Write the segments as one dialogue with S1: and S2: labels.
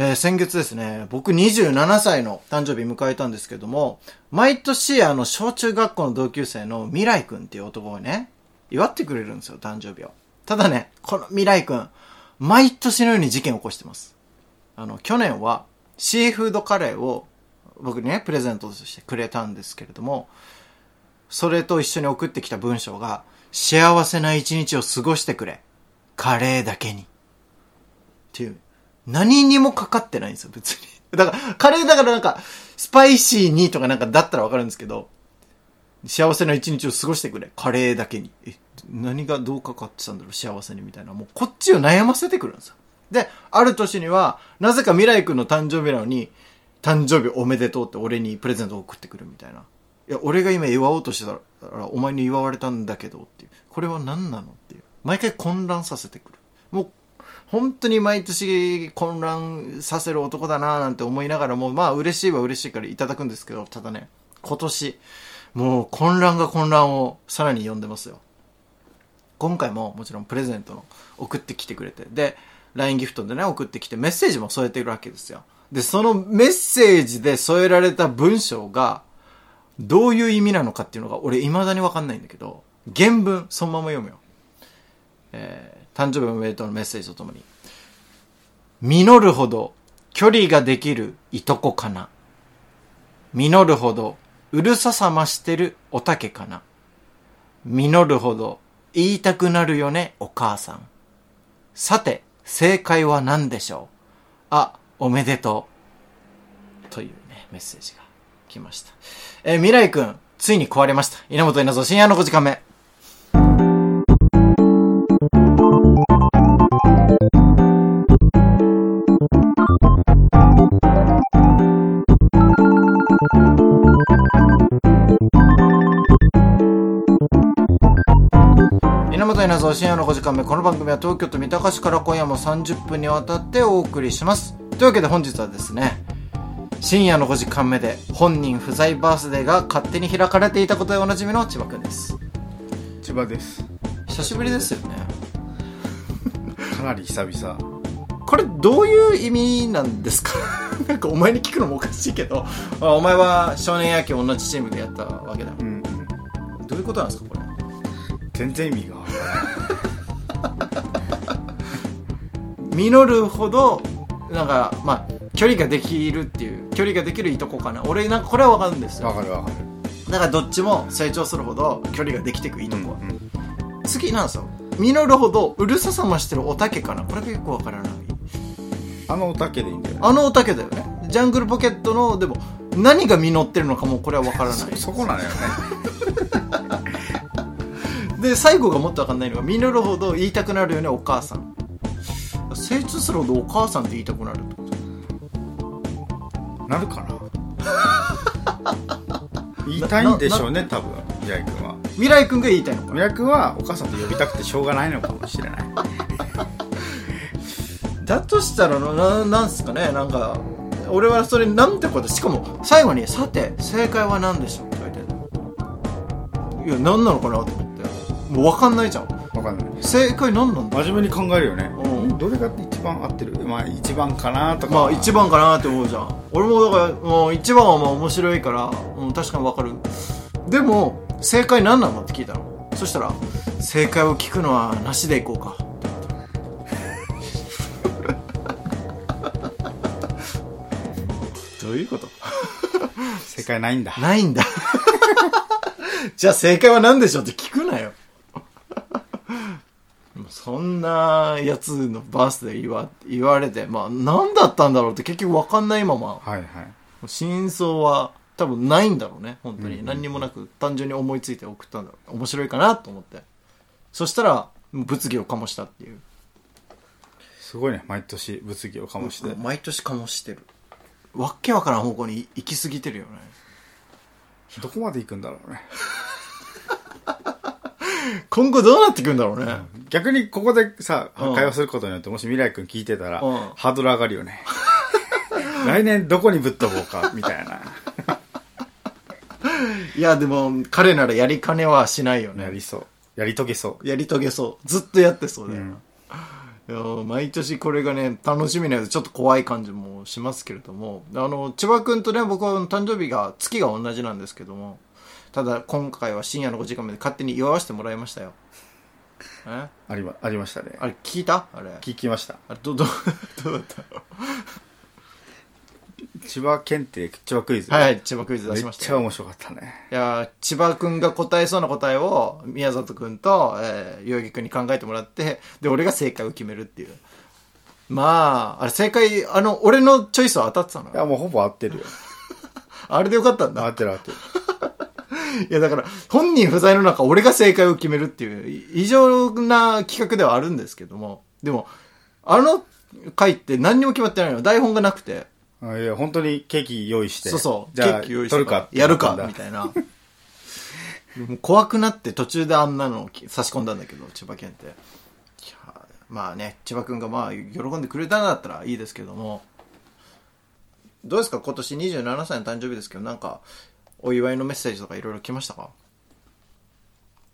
S1: えー先月ですね、僕27歳の誕生日迎えたんですけども、毎年あの、小中学校の同級生の未来くんっていう男がね、祝ってくれるんですよ、誕生日を。ただね、この未来くん、毎年のように事件を起こしてます。あの、去年は、シーフードカレーを僕にね、プレゼントとしてくれたんですけれども、それと一緒に送ってきた文章が、幸せな一日を過ごしてくれ。カレーだけに。っていう。何にもかかってないんですよ、別に。だから、カレーだからなんか、スパイシーにとかなんかだったらわかるんですけど、幸せな一日を過ごしてくれ。カレーだけに。え、何がどうかかってたんだろう、幸せにみたいな。もうこっちを悩ませてくるんですよ。で、ある年には、なぜか未来くんの誕生日なのに、誕生日おめでとうって俺にプレゼントを送ってくるみたいな。いや、俺が今祝おうとしてたら、お前に祝われたんだけどっていう。これは何なのっていう。毎回混乱させてくる。もう、本当に毎年混乱させる男だなぁなんて思いながらも、まあ嬉しいは嬉しいからいただくんですけど、ただね、今年、もう混乱が混乱をさらに呼んでますよ。今回ももちろんプレゼントの送ってきてくれて、で、LINE ギフトでね、送ってきてメッセージも添えてるわけですよ。で、そのメッセージで添えられた文章が、どういう意味なのかっていうのが俺未だにわかんないんだけど、原文そのまま読むよ。えー、誕生日おめでとうのメッセージとともに。実るほど距離ができるいとこかな。実るほどうるささましてるおたけかな。実るほど言いたくなるよね、お母さん。さて、正解は何でしょう？あ、おめでとう。というね、メッセージが来ました。えー未来くん、ついに壊れました。稲本稲造深夜の5時間目。深夜の5時間目。この番組は東京都三鷹市から今夜も30分にわたってお送りします。というわけで本日はですね、深夜の5時間目で本人不在バースデーが勝手に開かれていたことでおなじみの千葉くんです。
S2: 千葉です
S1: 久しぶりですよね。
S2: かなり久々
S1: これどういう意味なんですか？なんかお前に聞くのもおかしいけど、あお前は少年野球同じチームでやったわけだ。
S2: うんうん
S1: どういうことなんですかこれ？
S2: 全然意味がわからない
S1: 実るほど、なんか、まあ、距離ができるっていう、距離ができるいとこかな。俺なんかこれはわかるんですよ。
S2: わかるわかる
S1: だからどっちも成長するほど距離ができていくいいとこは。
S2: うん
S1: 次なんですよ。実るほどうるささましてるおたけかな。これがよくわからない。
S2: あのおたけでいいんだよね
S1: あのおたけだよね。ジャングルポケットの、でも、何が実ってるのかもこれはわからない。
S2: そそこなのよね
S1: で、最後がもっとわかんないのが、実るほど言いたくなるよね、お母さん。成長するほどお母さんって言いたくなるってこと。
S2: なるかな？言いたいんでしょうね多分未来君は。
S1: 未来くんが言いたいのか
S2: 未来君はお母さんと呼びたくてしょうがないのかもしれない。
S1: だとしたらな、ななんすかね、なんか、俺はそれなんてこと、しかも、最後に、さて、正解は何でしょうって書いてある。いや、何なのかなと思って。もう分かんないじゃん。
S2: わかんない
S1: 正解何なんだ？
S2: 真面目に考えるよね、
S1: うん
S2: どれが一番合ってる？まあ一番かなとか
S1: まあ一番かなって思うじゃん。俺もだから、もう一番はまあ面白いから、うん、確かに分かる。でも、正解何なのって聞いたの。そしたら、正解を聞くのはなしでいこうか。どういうこと？
S2: 正解ないんだ
S1: ないんだ。じゃあ正解は何でしょうって聞くなよ。そんなやつのバースで言わ言われて、まあ何だったんだろうって結局分かんないまま、
S2: はいはい
S1: 真相は多分ないんだろうね、本当に。
S2: うんうん
S1: 何にもなく単純に思いついて送ったんだろう。面白いかなと思って。そしたら、物議を醸したっていう。
S2: すごいね毎年物議を醸して、
S1: 毎年醸してる。わっけわからん方向に行き過ぎてるよね。
S2: どこまで行くんだろうね
S1: 今後どうなっていくんだろうね。
S2: 逆にここでさ、
S1: うん
S2: 会話することによって、もし未来君聞いてたら、
S1: うん
S2: ハードル上がるよね。来年どこにぶっ飛ぼうか、みたいな。
S1: いや、でも、彼ならやりかねはしないよね。
S2: やりそう。やり遂げそ
S1: やり遂げそう。ずっとやってそう
S2: う。
S1: だよ。毎年これがね、楽しみなやつ、ちょっと怖い感じもしますけれども、あの、千葉くんとね、僕は誕生日が、月が同じなんですけども、ただ今回は深夜の5時間まで勝手に祝わせてもらいましたよ。え？
S2: ありまありましたね
S1: あれ聞いた？あれ。
S2: 聞きました
S1: あれ、ど、ど、どうだった？
S2: 千葉県って千葉クイズ？
S1: はい、千葉クイズ出
S2: めっ
S1: しましたよ。
S2: ちゃ面白かったね
S1: いやー千葉くんが答えそうな答えを、宮里くんと、えー、代々木くんに考えてもらって、で、俺が正解を決めるっていう。まあ、あれ正解、あの、俺のチョイスは当たってたの？
S2: いやもうほぼ合ってるよ
S1: あれでよかったん
S2: 合
S1: だ。
S2: ってる合ってる
S1: いや、だから、本人不在の中、俺が正解を決めるっていう、異常な企画ではあるんですけども、でも、あの回って何にも決まってないの。台本がなくて。
S2: あいや本当にケーキ用意して
S1: そうそう。
S2: じゃあ
S1: ケーキ用意して
S2: 取るか
S1: やるかみたいな。もう怖くなって途中であんなのを差し込んだんだけど、千葉県って。まあね、千葉くんがまあ、喜んでくれたんだったらいいですけども。どうですか？今年27歳の誕生日ですけど、なんか、お祝いのメッセージとかいろいろ来ましたか？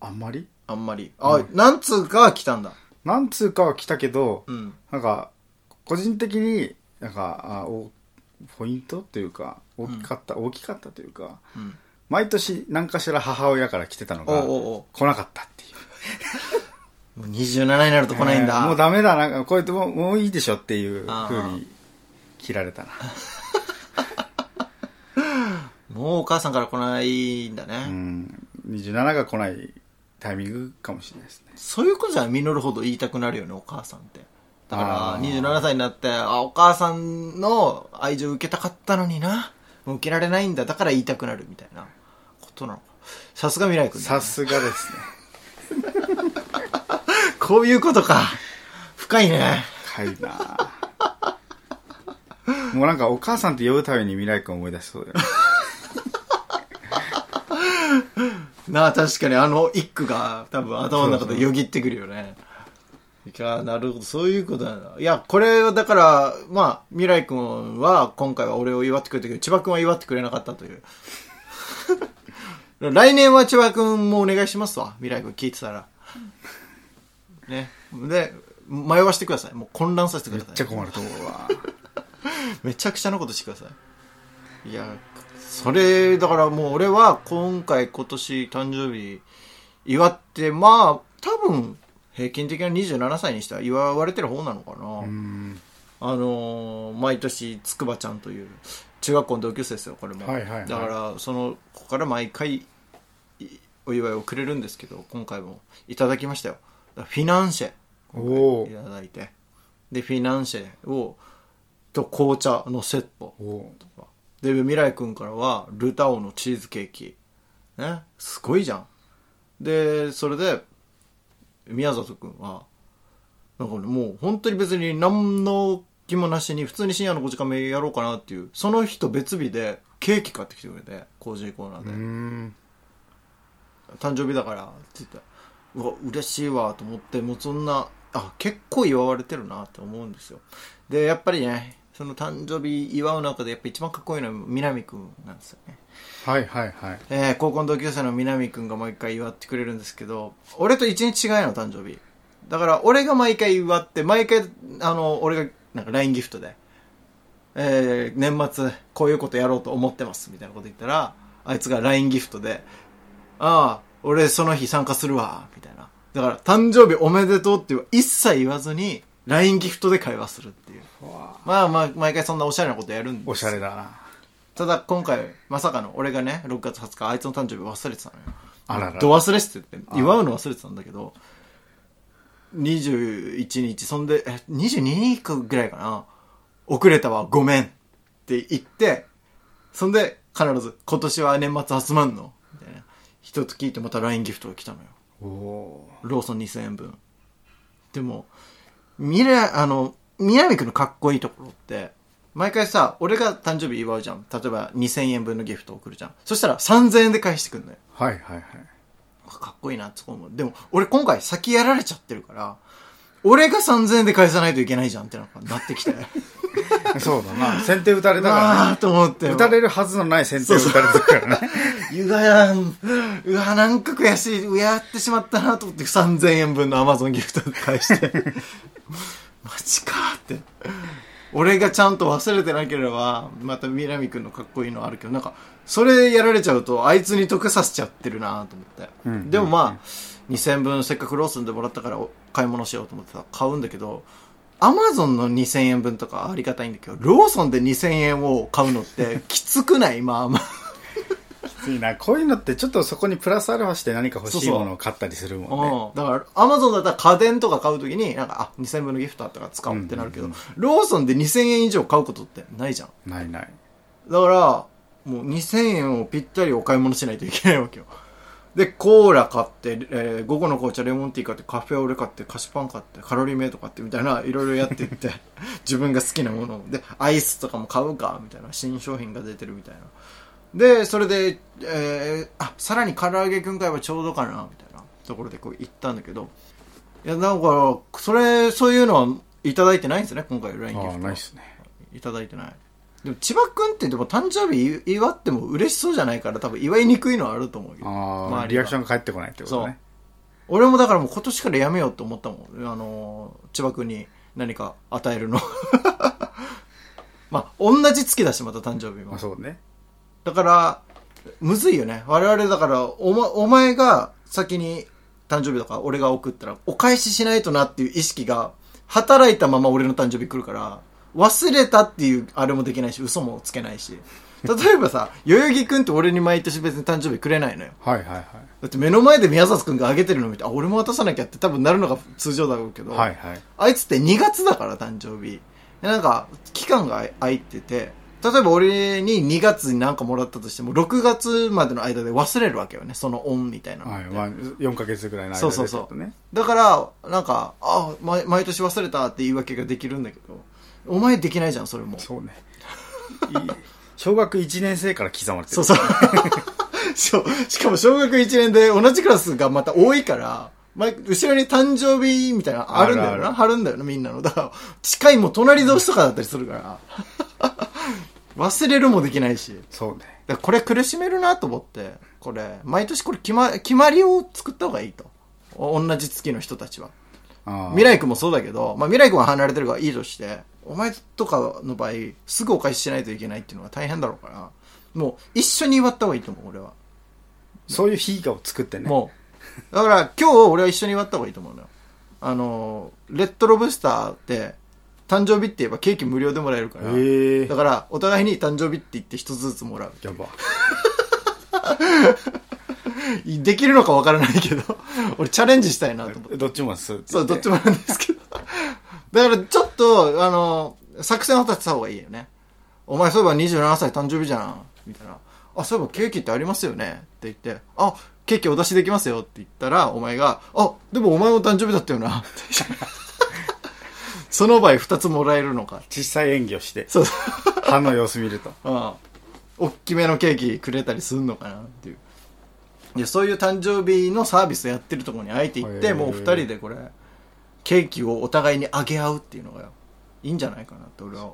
S2: あんまり？
S1: あんまり。あ、なんつうかは来たんだ。
S2: 何通かは来たけど、
S1: うん。
S2: なんか個人的になんかあおポイントというか大きかった、大きかったというか
S1: うん。
S2: 毎年何かしら母親から来てたのが
S1: おうおうおう
S2: 来なかったっていう
S1: もう27になると来ないんだ。
S2: えーもうダメだなんかこうやってもうもういいでしょっていう
S1: あー
S2: 風に切られたな
S1: もうお母さんから来ないんだね。
S2: うん27が来ないタイミングかもしれないですね
S1: そういうことじゃ実るほど言いたくなるよね、お母さんって。だから、
S2: あー
S1: 27歳になって、あ、お母さんの愛情受けたかったのにな。もう受けられないんだ。だから言いたくなるみたいなことなのか。さすが未来君だね
S2: さすがですね
S1: こういうことか。深いね。
S2: 深いなもうなんかお母さんって呼ぶたびに未来君思い出しそうだよね
S1: なあ、確かにあの一句が多分頭の中でよぎってくるよね。いや、なるほど、そういうことなんだ。いや、これはだから、まあ、未来君は今回は俺を祝ってくれたけど、千葉君は祝ってくれなかったという。来年は千葉君もお願いしますわ。未来君聞いてたら。ね。で、迷わしてください。もう混乱させてください。
S2: めっちゃ困ると思うわ
S1: めちゃくちゃなことしてください。いや、それ、だからもう俺は今回今年誕生日祝って、まあ、多分平均的な27歳にしては祝われてる方なのかな。
S2: うん
S1: あのー毎年、つくばちゃんという中学校の同級生ですよ、これも。
S2: はいはいはい
S1: だから、その子から毎回いお祝いをくれるんですけど、今回もいただきましたよ。フィナンシェ。いただいて。で、フィナンシェを、と紅茶のセット。
S2: お
S1: で、未来くんからは、ルタオのチーズケーキ。ね？すごいじゃん。で、それで、宮里くんは、なんかね、もう本当に別に何の気もなしに、普通に深夜の5時間目やろうかなっていう、その人別日でケーキ買ってきてくれて、コージーコーナー
S2: う
S1: で。
S2: ん
S1: 誕生日だからって言ったらうわ嬉しいわと思ってもうそんなあ結構祝われてるなって思うんですよでやっぱりねその誕生日祝う中でやっぱ一番かっこいいのは南くんなんですよね。
S2: はいはいはい。
S1: えー高校の同級生の南くんが毎回祝ってくれるんですけど俺と一日違いの誕生日。だから俺が毎回祝って毎回あの俺がなんか LINE ギフトでえー年末こういうことやろうと思ってますみたいなこと言ったらあいつが LINE ギフトでああ俺その日参加するわみたいな。だから誕生日おめでとうっていう一切言わずに LINE ギフトで会話するっていう。まあまあ毎回そんなおしゃれなことやるんです。
S2: おしゃれだな。
S1: ただ今回まさかの俺がね6月20日あいつの誕生日忘れてたのよ。
S2: あらら
S1: ど忘れしてって祝うの忘れてたんだけど21日そんでえ22日ぐらいかな。遅れたわごめんって言ってそんで必ず今年は年末集まんの。みたいな。一つ聞いてまた LINE ギフトが来たのよ。
S2: おお
S1: ローソン2000円分。でも未来あの南くんのかっこいいところって毎回さ俺が誕生日祝うじゃん。例えば2000円分のギフトを送るじゃん。そしたら3000円で返してくんのよ。
S2: はいはいはい。
S1: かっこいいなって思う。でも俺今回先やられちゃってるから俺が3000円で返さないといけないじゃんってなんかなってきて。
S2: そうだな。先手打たれたから
S1: ああと思って。
S2: ね打たれるはずのない先手打たれてるからね。
S1: うわやんう わなんか悔しいやってしまったなと思って3000円分のアマゾンギフト返して。ジかって。俺がちゃんと忘れてなければ、また南くんのかっこいいのあるけど、なんか、それやられちゃうと、あいつに得させちゃってるなと思って。
S2: うん。
S1: でもまあ、2000分せっかくローソンでもらったからお買い物しようと思ってたら買うんだけど、アマゾンの2000円分とかありがたいんだけど、ローソンで2000円を買うのって きつくない？まあまあ。
S2: きついな。こういうのってちょっとそこにプラスアルファして何か欲しいものを買ったりするもんね。
S1: うん。だから、アマゾンだったら家電とか買うときに、なんか、あ、2000分のギフトあったから使おうってなるけど、
S2: うんうん
S1: ローソンで2000円以上買うことってないじゃん。
S2: ないない。
S1: だから、もう2000円をぴったりお買い物しないといけないわけよ。で、コーラ買って、えー午後の紅茶レモンティー買って、カフェオレ買って、菓子パン買って、カロリーメイト買って、みたいな、いろいろやっていって、自分が好きなものを。で、アイスとかも買うか、みたいな、新商品が出てるみたいな。で、それで、えーあ、さらに唐揚げくん買えばちょうどかな、みたいなところでこう行ったんだけど、いや、だから、それ、そういうのはいただいてないんですね、今回 LINE ギフト
S2: あ。ないっすね。
S1: いただいてない。でも、千葉くんってでも誕生日祝っても嬉しそうじゃないから多分祝いにくいのはあると思うけど。
S2: ああ、
S1: 周りが
S2: リアクションが返ってこないってことね。
S1: 俺もだからもう今年からやめようと思ったもん。あのー、千葉くんに何か与えるの。まあ、同じ月だし、また誕生日も
S2: まあ。そうね。
S1: だから、むずいよね。我々だから、おま、お前が先に誕生日とか俺が送ったら、お返ししないとなっていう意識が、働いたまま俺の誕生日来るから、忘れたっていうあれもできないし、嘘もつけないし。例えばさ、代々木くんって俺に毎年別に誕生日くれないのよ。
S2: はいはいはい。
S1: だって目の前で宮里くんがあげてるの見て、あ、俺も渡さなきゃって多分なるのが通常だろうけど、
S2: はいはい。
S1: あいつって2月だから誕生日。でなんか、期間が空いてて、例えば俺に2月になんかもらったとしても、6月までの間で忘れるわけよね、その恩みたいな。
S2: はい、まあ、4ヶ月ぐらいの間で
S1: そうそうそう。だから、なんか、あ、毎毎年忘れたって言い訳ができるんだけど、お前できないじゃん、それも。
S2: そうね。小学1年生から刻まれてる。
S1: そうそう。そう。しかも小学1年で同じクラスがまた多いから、ま後ろに誕生日みたいなのあるんだよな。貼るんだよな、みんなの。だから、近いもう隣同士とかだったりするから。忘れるもできないし。
S2: そうね。
S1: らこれ苦しめるなと思って、これ、毎年これ決ま、決まりを作った方がいいと。お同じ月の人たちは。未来君もそうだけど、まあ未来君は離れてるからいいとして、お前とかの場合、すぐお返ししないといけないっていうのが大変だろうから、もう一緒に祝った方がいいと思う、俺は。
S2: そういう日を作ってね。
S1: もう。だから今日俺は一緒に祝った方がいいと思うのよ。あの、レッドロブスターって、誕生日って言えばケーキ無料でもらえるから。だから、お互いに誕生日って言って一つずつもらう。
S2: やば。
S1: できるのかわからないけど、俺チャレンジしたいなと思って。
S2: どっちもする
S1: そう、どっちもなんですけど。だから、ちょっと、あの、作戦を立てた方がいいよね。お前、そういえば27歳誕生日じゃん。みたいな。あ、そういえばケーキってありますよね。って言って、あ、ケーキお出しできますよって言ったら、お前が、あ、でもお前も誕生日だったよな。その場合2つもらえるのか。
S2: 小さい演技をして、
S1: そう。
S2: 歯の様子見ると。
S1: うん。大きめのケーキくれたりすんのかなっていう。で、そういう誕生日のサービスやってるところにあえて行って、もう二人でこれ、ケーキをお互いにあげ合うっていうのがいいんじゃないかなって俺は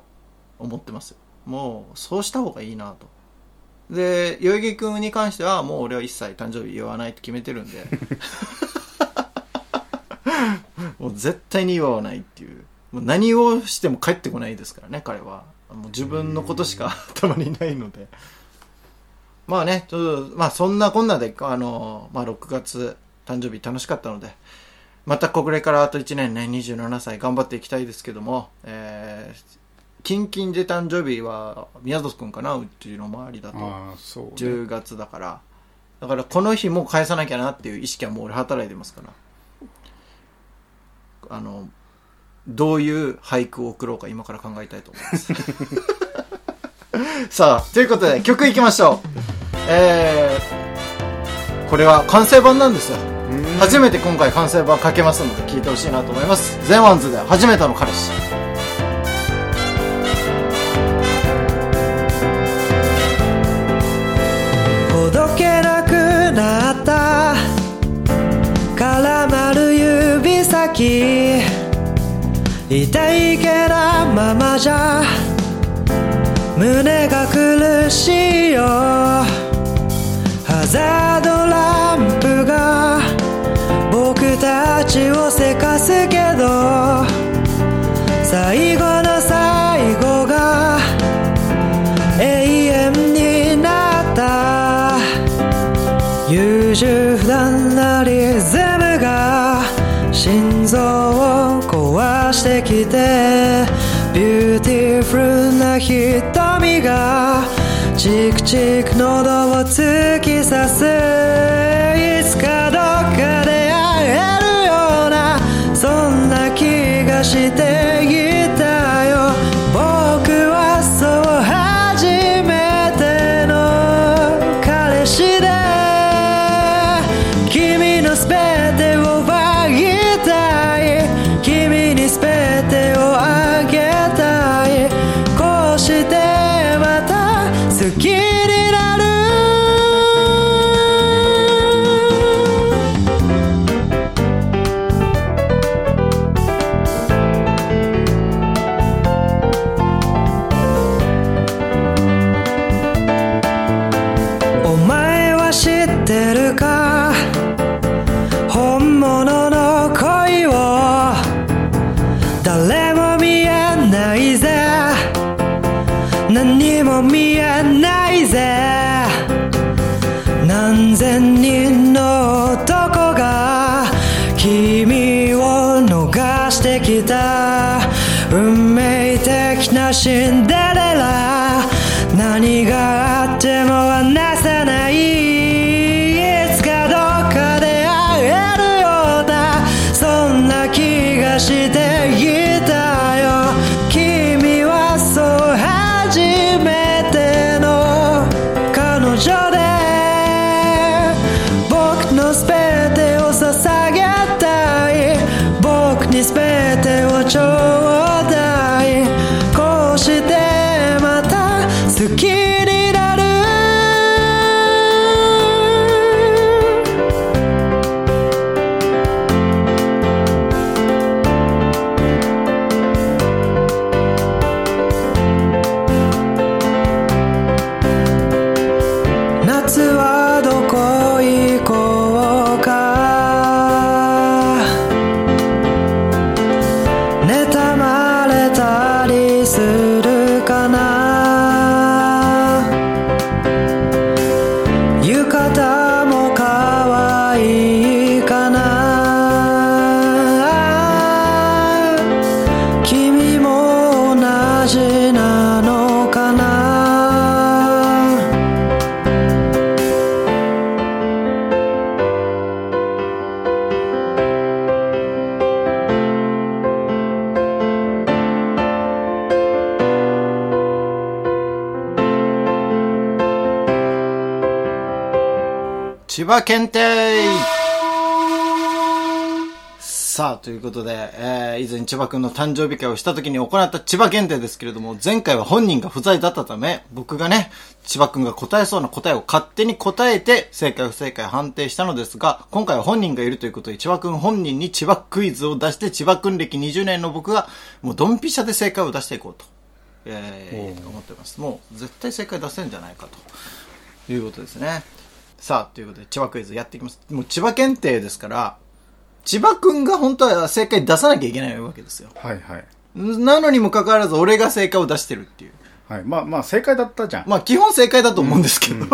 S1: 思ってますよ。もう、そうした方がいいなと。で、代々木くんに関しては、もう俺は一切誕生日言わないって決めてるんで、もう絶対に祝わないっていう。もう何をしても帰ってこないですからね、彼は。もう自分のことしか頭にないので。まあね、ちょっと、まあそんなこんなで、あの、まあ6月誕生日楽しかったので、またこれからあと1年ね、27歳頑張っていきたいですけども、えー、キンキンで誕生日は宮里くんかな、うちの周りだと。
S2: そう、ね。
S1: 10月だから。だからこの日も返さなきゃなっていう意識はもう俺働いてますから。あの、どういう俳句を送ろうか今から考えたいと思います。さあ、ということで曲いきましょう。えー、これは完成版なんですよ。初めて今回完成版かけますので聞いてほしいなと思います。ゼンワンズで初めての彼氏。
S3: ほどけなくなった絡まる指先痛いけなままじゃ胸が苦しいよすけど最後の最後が永遠になった。優柔不断なリズムが心臓を壊してきてビューティフルな瞳がチクチク喉を突き刺す。か。本物の恋を誰も見えないぜ。何も見えないぜ。何千人の男が君を逃してきた。運命的なシにな
S1: 千葉検定さあ、ということで、えー、以前千葉くんの誕生日会をした時に行った千葉検定ですけれども、前回は本人が不在だったため、僕がね、千葉くんが答えそうな答えを勝手に答えて、正解不正解判定したのですが、今回は本人がいるということで、千葉くん本人に千葉クイズを出して、千葉くん歴20年の僕が、もうドンピシャで正解を出していこうと、えー、思ってます。もう、絶対正解出せるんじゃないかということですね。さあ、ということで、千葉クイズやっていきます。もう千葉検定ですから、千葉くんが本当は正解出さなきゃいけないわけですよ。
S2: はいはい。
S1: なのにもかかわらず、俺が正解を出してるっていう。
S2: はい。まあまあ、正解だったじゃん。
S1: まあ、基本正解だと思うんですけど。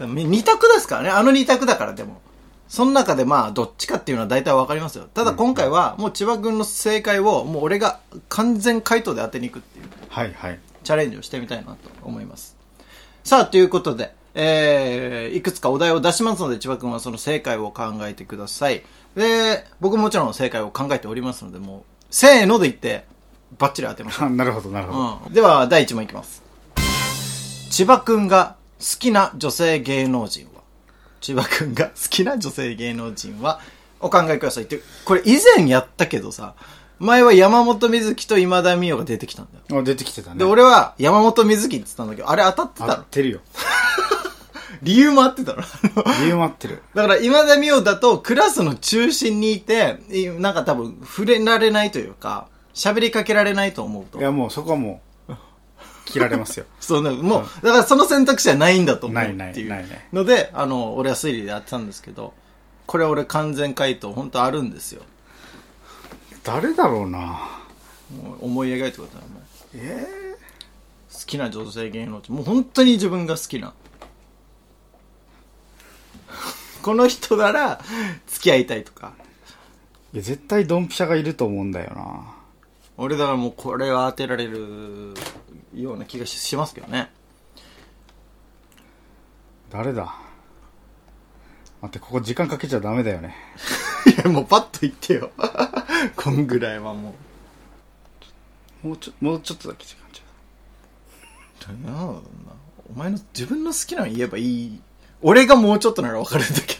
S1: 二択ですからね。あの二択だから、でも。その中でまあ、どっちかっていうのは大体わかりますよ。ただ今回は、もう千葉くんの正解を、もう俺が完全回答で当てに行くっていう。
S2: はいはい。
S1: チャレンジをしてみたいなと思います。さあ、ということで、えー、いくつかお題を出しますので、千葉くんはその正解を考えてください。で、僕ももちろん正解を考えておりますので、もう、せーので言って、バッチリ当てましょう。
S2: あ なるほどなるほど。
S1: うん。では、第1問いきます。千葉くんが好きな女性芸能人は？千葉くんが好きな女性芸能人は？お考えくださいって、これ以前やったけどさ、前は山本美月と今田美桜が出てきたんだよ。
S2: あ出てきてたね。
S1: で、俺は山本美月って言ったんだけど、あれ当たってたの
S2: 合ってるよ。
S1: 理由も合ってたの
S2: 理由も合ってる。
S1: だから今田美桜だとクラスの中心にいて、いなんか多分触れられないというか、喋りかけられないと思うと
S2: い。やもうそこはもう、切られますよ。
S1: そうね、もう、だからその選択肢はないんだと思うっていう。
S2: ないないない
S1: ので、あの、俺は推理でやってたんですけど、これ俺完全回答本当あるんですよ。
S2: 誰だろうな
S1: 思い描いてくださいもう
S2: え
S1: 好きな女性芸能人もう本当に自分が好きなこの人なら付き合いたいとか。
S2: ー、いや絶対ドンピシャがいると思うんだよな。
S1: 俺だからもうこれは当てられるような気がししますけどね。
S2: 誰だ？待ってここ時間かけちゃダメだよね。
S1: いやもうパッと言ってよ。こんぐらいはもう。
S2: もうちょもうちょっとだけ時間ちゃ
S1: なあお前の自分の好きなの言えばいい俺がもうちょっとなら分かるんだけ。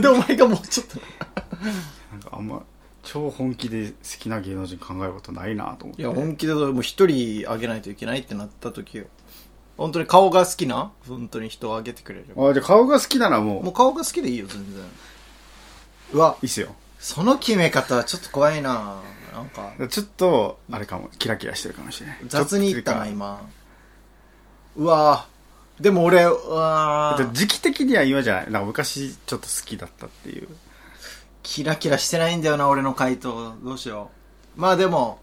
S1: どなんでお前がもうちょっとな？ら
S2: なんかあんま超本気で好きな芸能人考えることないなと思って。
S1: いや本気でもう一人あげないといけないってなった時よ。本当に顔が好きな？本当に人をあげてくれる
S2: あじゃあ顔が好きならもう。
S1: もう顔が好きでいいよ全然。うわ。
S2: いいっすよ。
S1: その決め方はちょっと怖いな。なんか。
S2: ちょっとあれかも。キラキラしてるかもしれない。
S1: 雑に言ったな
S2: ちょと
S1: 今。うわでも俺うわ
S2: だって時期的には今じゃない。なんか昔ちょっと好きだったっていう。
S1: キラキラしてないんだよな俺の回答。どうしよう。まあでも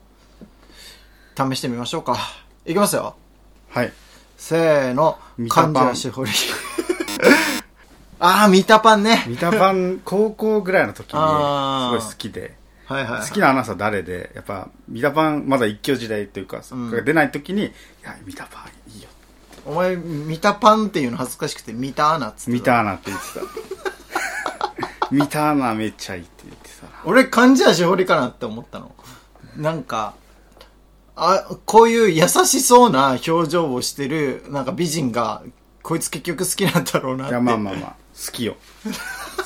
S1: 試してみましょうか。いきますよ。
S2: はい。
S1: せーの。
S2: ミタパン。
S1: 漢字足堀。ああミタパンね。
S2: ミタパン高校ぐらいの時にす
S1: あー。
S2: ごい好きで。
S1: はいはい、はい、
S2: 好きなアナウンサー誰で？やっぱミタパンまだ一強時代というか、
S1: うん。
S2: 出ない時にいやミタパンいいよ
S1: お前ミタパンっていうの恥ずかしくてミタアナっつってた。
S2: ミタアナって言ってた。ミタアナめっちゃいいって言ってたな。
S1: 俺漢字足堀かなって思ったの。なんかあこういう優しそうな表情をしてるなんか美人がこいつ結局好きなんだろうなって。
S2: いやまあまあまあ。好きよ。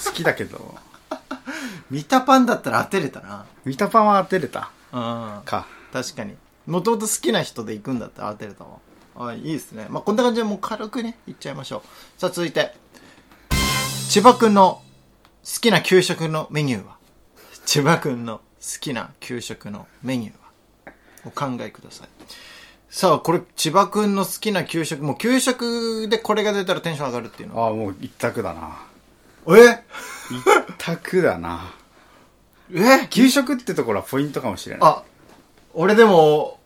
S2: 好きだけど。
S1: ミタパンだったら当てれたな。
S2: ミタパンは当てれた。
S1: うん。
S2: か。
S1: 確かに。もともと好きな人で行くんだったら当てれたわあいいですね。まあこんな感じでもう軽くねいっちゃいましょう。さあ続いて。千葉くんの好きな給食のメニューは？千葉くんの好きな給食のメニューは？お考えください。さあこれ千葉くんの好きな給食もう給食でこれが出たらテンション上がるっていうの？
S2: ああもう一択だな。
S1: え？
S2: 一択だな。
S1: え？
S2: 給食ってところはポイントかもしれない。
S1: あ、俺でも、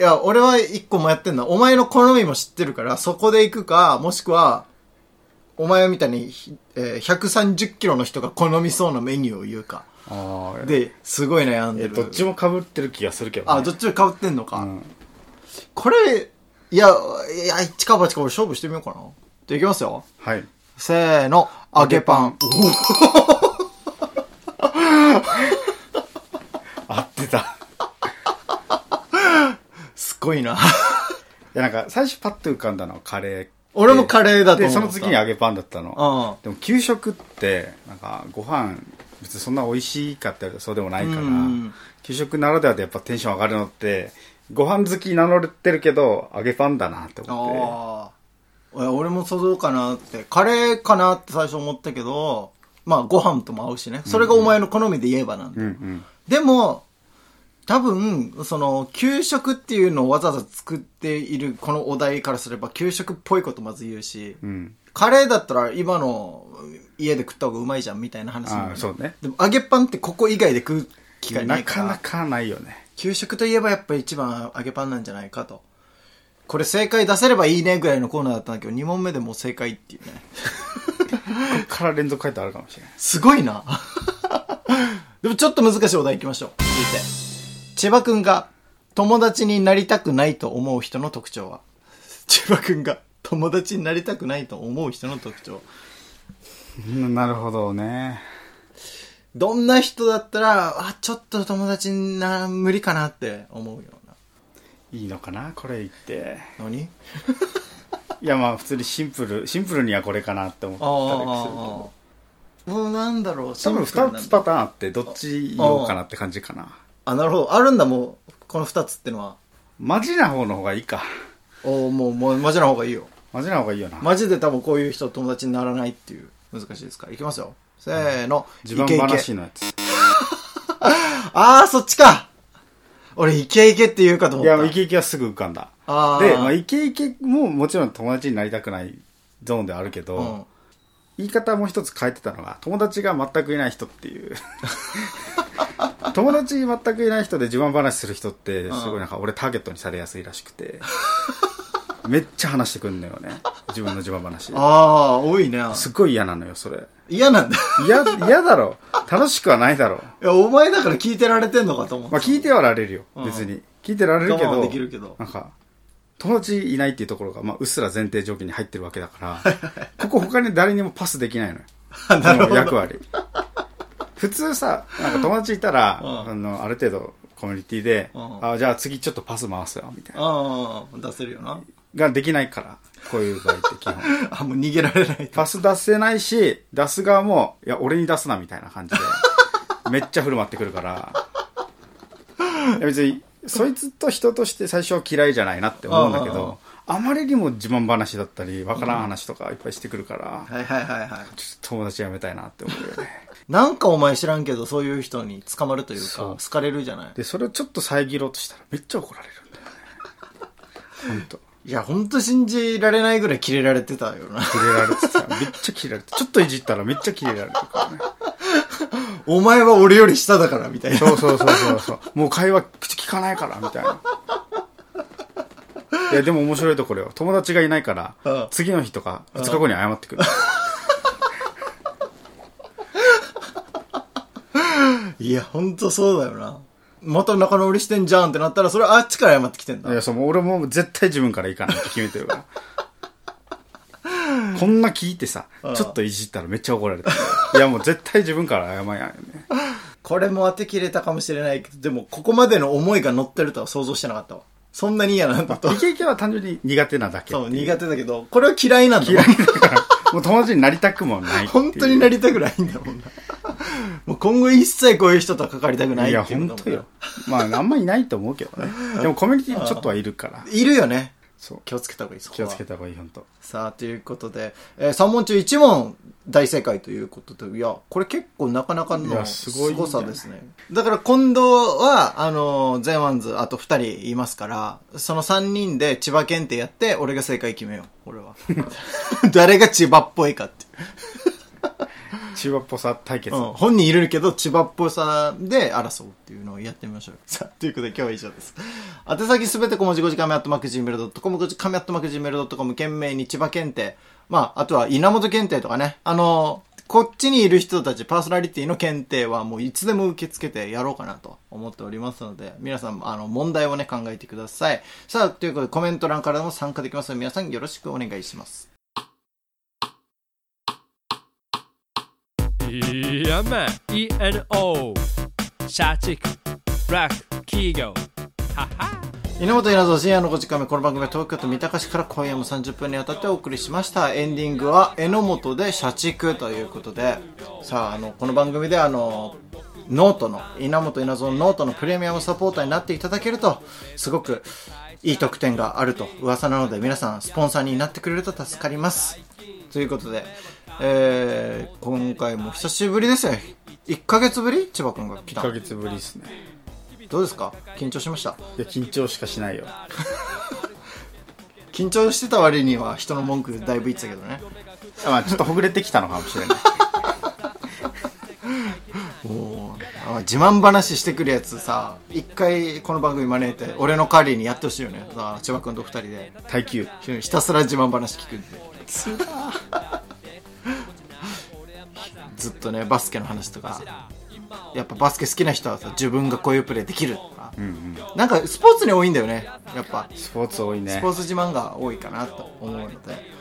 S1: いや、俺は一個もやってんだ。お前の好みも知ってるから、そこで行くか、もしくは、お前みたいに、ひえー130キロの人が好みそうなメニューを言うか。
S2: ああ
S1: で、すごい悩んでる。
S2: えどっちも被ってる気がするけど、ね、
S1: あ、どっちも被ってんのか。
S2: うん
S1: これ、いや、いや、一か八か俺勝負してみようかな。じゃあいきますよ。
S2: はい
S1: せーの、揚げパン。
S2: 合 ってた
S1: すっごいな。
S2: いやなんか最初パッと浮かんだのはカレー
S1: 俺もカレーだと思った
S2: でその次に揚げパンだったの
S1: うん。
S2: でも給食ってなんかご飯別にそんな美味しいかったらそうでもないから
S1: うん
S2: 給食ならではでやっぱテンション上がるのってご飯好き名乗ってるけど揚げパンだなって思って
S1: 俺もそうかなって。カレーかなって最初思ったけど、まあご飯とも合うしね。それがお前の好みで言えばなんで。
S2: うんうん
S1: でも、多分、その、給食っていうのをわざわざ作っているこのお題からすれば、給食っぽいことまず言うし、
S2: うん
S1: カレーだったら今の家で食った方がうまいじゃんみたいな話になる
S2: ああそうね
S1: でも揚げパンってここ以外で食う機会な
S2: ない
S1: から。
S2: かなかないよね
S1: 給食といえばやっぱ一番揚げパンなんじゃないかと。これ正解出せればいいねぐらいのコーナーだったんだけど、2問目でもう正解っていうね。
S2: こっから連続回答あるかもしれない
S1: すごいな。でもちょっと難しいお題行きましょう。続いて。千葉くんが友達になりたくないと思う人の特徴は？千葉くんが友達になりたくないと思う人の特徴。
S2: うんなるほどね。
S1: どんな人だったら、あ、ちょっと友達にな、無理かなって思うような。
S2: いいのかなこれ言って。
S1: 何？
S2: いやまあ普通にシンプルシンプルにはこれかなって思ったりするけ
S1: あ
S2: ど
S1: あ。もうなんだろう、
S2: 多分
S1: シンプルなんだ。
S2: 2つパターンあってどっち言おうかなって感じかな
S1: あ、なるほど。あるんだ、もう。この二つってのは。
S2: マジな方の方がいいか
S1: おーもう、もう、マジな方がいいよ。
S2: マジな方がいいよな
S1: マジで多分こういう人友達にならないっていう、難しいですか？ら。いきますよ。せーの。
S2: 自慢
S1: イケイケ
S2: 話のやつ
S1: あー、そっちか俺、イケイケって言うかと思
S2: い
S1: った。
S2: やイケイケはすぐ浮かんだで、まあ、イケイケももちろん友達になりたくないゾーンではあるけど、
S1: うん。
S2: 言い方も一つ変えてたのが、友達が全くいない人っていう。友達全くいない人で自慢話する人って、すごいなんか俺ターゲットにされやすいらしくて。めっちゃ話してくんのよね。自分の自慢話。
S1: ああ、多いね。
S2: すっごい嫌なのよ、それ。
S1: 嫌なんだ。
S2: 嫌、嫌だろ。楽しくはないだろ。
S1: いや、お前だから聞いてられてんのかと思って。
S2: まあ聞いてはられるよ、
S1: うん
S2: 別に。聞いてられるけど、
S1: 我慢できるけど
S2: なんか、友達いないっていうところが、まあ、うっすら前提条件に入ってるわけだから、ここ他に誰にもパスできないのよ。この役割。普通さ、なんか友達いたら、
S1: うん
S2: あの、ある程度コミュニティで、
S1: うん
S2: あじゃあ次ちょっとパス回すよ、みたいな。
S1: ああ、出せるよな。
S2: ができないから、こういう場合って基本。
S1: あ、もう逃げられない。
S2: パス出せないし、出す側も、いや、俺に出すな、みたいな感じで、めっちゃ振る舞ってくるから、いや別に、そいつと人として最初は嫌いじゃないなって思うんだけど、あまりにも自慢話だったり、わからん話とかいっぱいしてくるから、
S1: はいはいはいはい。
S2: ちょっと友達やめたいなって思うよね。
S1: なんかお前知らんけど、そういう人に捕まるというか好かれるじゃない？
S2: で、それをちょっと遮ろうとしたらめっちゃ怒られるんだよね。ほんと。
S1: いや、ほんと信じられないぐらいキレられてたよな。
S2: キレられてた。めっちゃキレられてちょっといじったらめっちゃキレられるからね。
S1: お前は俺より下だから、みたいな。
S2: そうそうそうそうそう。もう会話口聞かないから、みたいな。いや、でも面白いところよ。友達がいないから
S1: うん、
S2: 次の日とか、2日後に謝ってくる。
S1: いや、ほんとそうだよな。また仲直りしてんじゃんってなったら、それあっちから謝ってきてんだ
S2: い。や、そう、もう俺も絶対自分から行かないって決めてるから。こんな聞いてさ、ちょっといじったらめっちゃ怒られた。いや、もう絶対自分から謝らんよね。
S1: これも当てきれたかもしれないけど、でも、ここまでの思いが乗ってるとは想像してなかったわ。そんなに嫌なんだと
S2: イ。ケイケは単純に苦手なだけ
S1: そう、苦手だけど、これは嫌いなんだ
S2: 嫌いだから、もう友達になりたくもない。
S1: 本当になりたくないんだもんな。もう今後一切こういう人とは関わりたくない
S2: いや、
S1: っていうのも
S2: 本当よ。まあ、あんまいないと思うけどね。でもコミュニティにちょっとはいるから。
S1: いるよね。
S2: そう。
S1: 気をつけた方がいい、そこは
S2: 気をつけた方がいい、本当。
S1: さあ、ということで、えー、3問中1問大正解ということで、いや、これ結構なかなか
S2: い
S1: の
S2: やすごいんじゃない
S1: さですね。だから今度は、あの、ゼンワンズ、あと2人いますから、その3人で千葉検定やって、俺が正解決めよう、俺は。誰が千葉っぽいかって。
S2: 千葉っぽさ対決。
S1: うん、本人いるけど、千葉っぽさで争うっていうのをやってみましょう。さあ、ということで今日は以上です。宛先すべて小文字5時間目アットマーク Gmail.com、5時間目アットマーク Gmail.com、懸命に千葉検定。まあ、あとは稲本検定とかね。あの、こっちにいる人たち、パーソナリティの検定はもういつでも受け付けてやろうかなと思っておりますので、皆さん、あの、問題をね、考えてください。さあ、ということでコメント欄からも参加できますので、皆さんよろしくお願いします。
S4: Yeah, man. ENO. シャチク、ブラック、キーゴ。はは。
S1: 稲本稲造深夜の5時間目この番組は東京都三鷹市から今夜も30分にわたってお送りしましたエンディングは榎本で社畜ということでさああのこの番組であのノートの稲本稲造のノートのプレミアムサポーターになっていただけるとすごくいい特典があると噂なので皆さんスポンサーになってくれると助かりますということで、えー、今回も久しぶりですよ1ヶ月ぶり？千葉君が来た
S2: 1
S1: た
S2: ヶ月ぶりですね。
S1: どうですか？緊張しました？
S2: いや、緊張しかしないよ。
S1: 緊張してた割には人の文句だいぶ言ってたけどね。
S2: まあ、ちょっとほぐれてきたのかもしれない。
S1: もうあ自慢話してくるやつさ一回この番組招いて俺の代わりにやってほしいよね。さあ千葉君と二人で。
S2: 耐久。
S1: ひたすら自慢話聞くんでずっとねバスケの話とかやっぱバスケ好きな人はさ自分がこういうプレーできるとか、なんかスポーツに多いんだよねやっぱ。
S2: スポーツ多いね。
S1: スポーツ自慢が多いかなと思うので。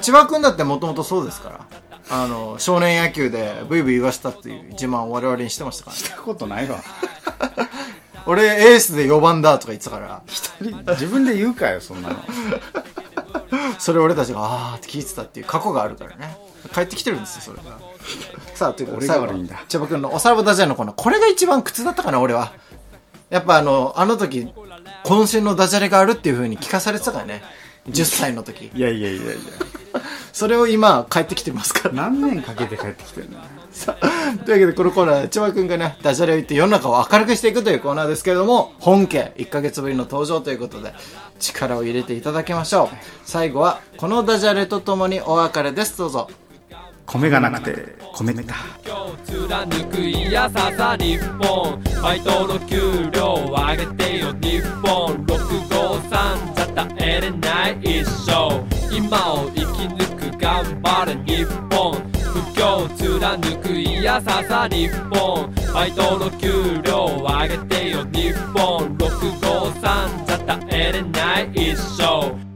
S1: 千葉君だってもともとそうですから。あの少年野球でブイブイ言わしたっていう自慢を我々にしてましたからね。
S2: したことないわ。
S1: 俺エースで4番だとか言ってたから。
S2: 自分で言うかよ、そんなの。
S1: それ俺たちがあーって聞いてたっていう過去があるからね。帰ってきてるんですよそれがさあということで
S2: 俺が
S1: 最後千葉君のおさらばダジャレのコーナーこれが一番苦痛だったかな俺は。やっぱあのあの時渾身のダジャレがあるっていう風に聞かされてたからね。10歳の時。
S2: いやいやいやいや。
S1: それを今帰ってきてますから。
S2: 何年かけて帰ってきてるの？
S1: さあというわけでこのコーナー千葉君がねダジャレを言って世の中を明るくしていくというコーナーですけれども本家1ヶ月ぶりの登場ということで力を入れていただきましょう。最後はこのダジャレとともにお別れです。どうぞ
S2: 米がなくて米った
S4: 今日貫くいやささ日本。ファイトの給料上げてよ日本。653じゃ耐えれない一生。今を生き抜く頑張れ日本。不況貫くいやささ日本。ファイトの給料上げてよ日本。653じゃ耐えれない一生。